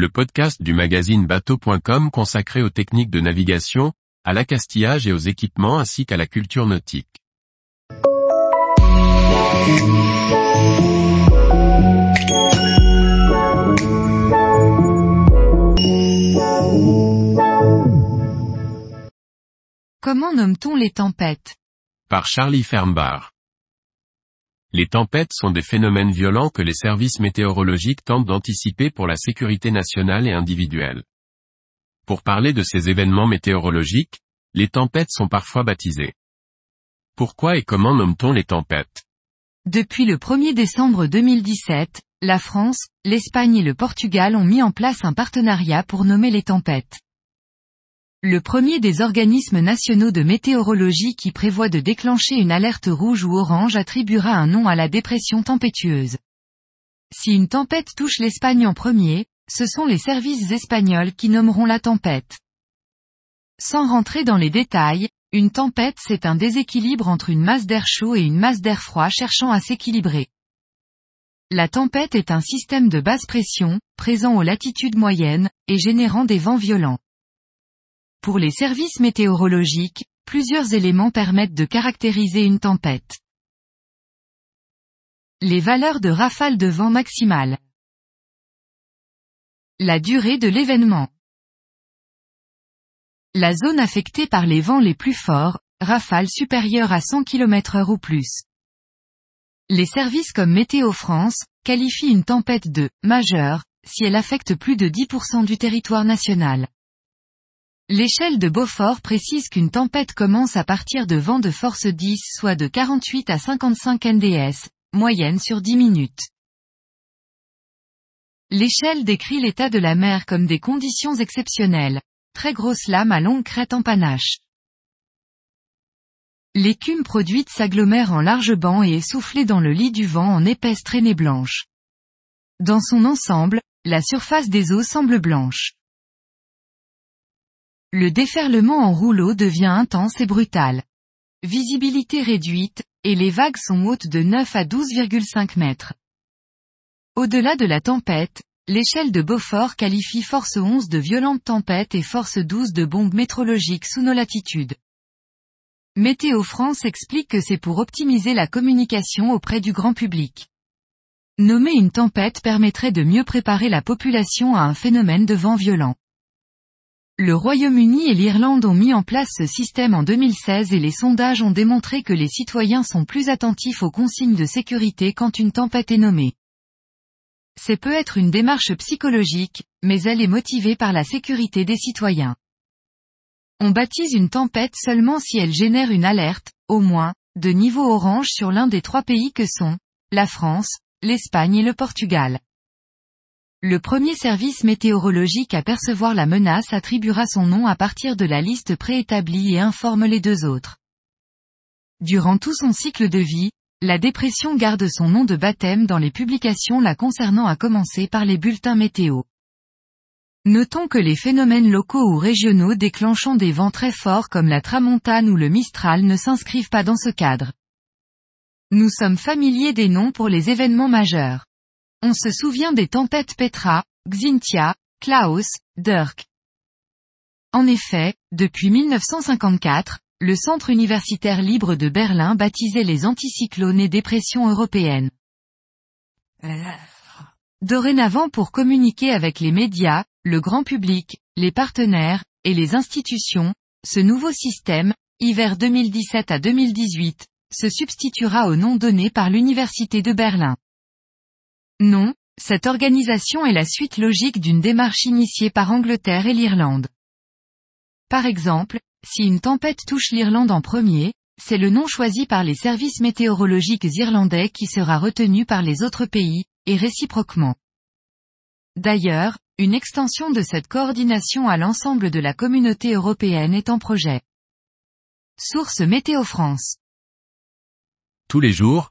le podcast du magazine bateau.com consacré aux techniques de navigation, à l'accastillage et aux équipements ainsi qu'à la culture nautique. Comment nomme-t-on les tempêtes? Par Charlie Fernbar. Les tempêtes sont des phénomènes violents que les services météorologiques tentent d'anticiper pour la sécurité nationale et individuelle. Pour parler de ces événements météorologiques, les tempêtes sont parfois baptisées. Pourquoi et comment nomme-t-on les tempêtes? Depuis le 1er décembre 2017, la France, l'Espagne et le Portugal ont mis en place un partenariat pour nommer les tempêtes. Le premier des organismes nationaux de météorologie qui prévoit de déclencher une alerte rouge ou orange attribuera un nom à la dépression tempétueuse. Si une tempête touche l'Espagne en premier, ce sont les services espagnols qui nommeront la tempête. Sans rentrer dans les détails, une tempête c'est un déséquilibre entre une masse d'air chaud et une masse d'air froid cherchant à s'équilibrer. La tempête est un système de basse pression, présent aux latitudes moyennes, et générant des vents violents. Pour les services météorologiques, plusieurs éléments permettent de caractériser une tempête. Les valeurs de rafale de vent maximale. La durée de l'événement. La zone affectée par les vents les plus forts, rafales supérieures à 100 km heure ou plus. Les services comme Météo France, qualifient une tempête de majeure, si elle affecte plus de 10% du territoire national. L'échelle de Beaufort précise qu'une tempête commence à partir de vents de force 10 soit de 48 à 55 NDS, moyenne sur 10 minutes. L'échelle décrit l'état de la mer comme des conditions exceptionnelles, très grosse lame à longue crête en panache. L'écume produite s'agglomère en large banc et est soufflée dans le lit du vent en épaisse traînée blanche. Dans son ensemble, la surface des eaux semble blanche. Le déferlement en rouleau devient intense et brutal. Visibilité réduite, et les vagues sont hautes de 9 à 12,5 mètres. Au-delà de la tempête, l'échelle de Beaufort qualifie force 11 de violente tempête et force 12 de bombe métrologique sous nos latitudes. Météo France explique que c'est pour optimiser la communication auprès du grand public. Nommer une tempête permettrait de mieux préparer la population à un phénomène de vent violent. Le Royaume-Uni et l'Irlande ont mis en place ce système en 2016 et les sondages ont démontré que les citoyens sont plus attentifs aux consignes de sécurité quand une tempête est nommée. C'est peut être une démarche psychologique, mais elle est motivée par la sécurité des citoyens. On baptise une tempête seulement si elle génère une alerte, au moins, de niveau orange sur l'un des trois pays que sont, la France, l'Espagne et le Portugal. Le premier service météorologique à percevoir la menace attribuera son nom à partir de la liste préétablie et informe les deux autres. Durant tout son cycle de vie, la dépression garde son nom de baptême dans les publications la concernant à commencer par les bulletins météo. Notons que les phénomènes locaux ou régionaux déclenchant des vents très forts comme la tramontane ou le mistral ne s'inscrivent pas dans ce cadre. Nous sommes familiers des noms pour les événements majeurs. On se souvient des tempêtes Petra, Xintia, Klaus, Dirk. En effet, depuis 1954, le Centre universitaire libre de Berlin baptisait les anticyclones et dépressions européennes. Dorénavant pour communiquer avec les médias, le grand public, les partenaires, et les institutions, ce nouveau système, hiver 2017 à 2018, se substituera au nom donné par l'Université de Berlin. Non, cette organisation est la suite logique d'une démarche initiée par Angleterre et l'Irlande. Par exemple, si une tempête touche l'Irlande en premier, c'est le nom choisi par les services météorologiques irlandais qui sera retenu par les autres pays, et réciproquement. D'ailleurs, une extension de cette coordination à l'ensemble de la communauté européenne est en projet. Source Météo France. Tous les jours,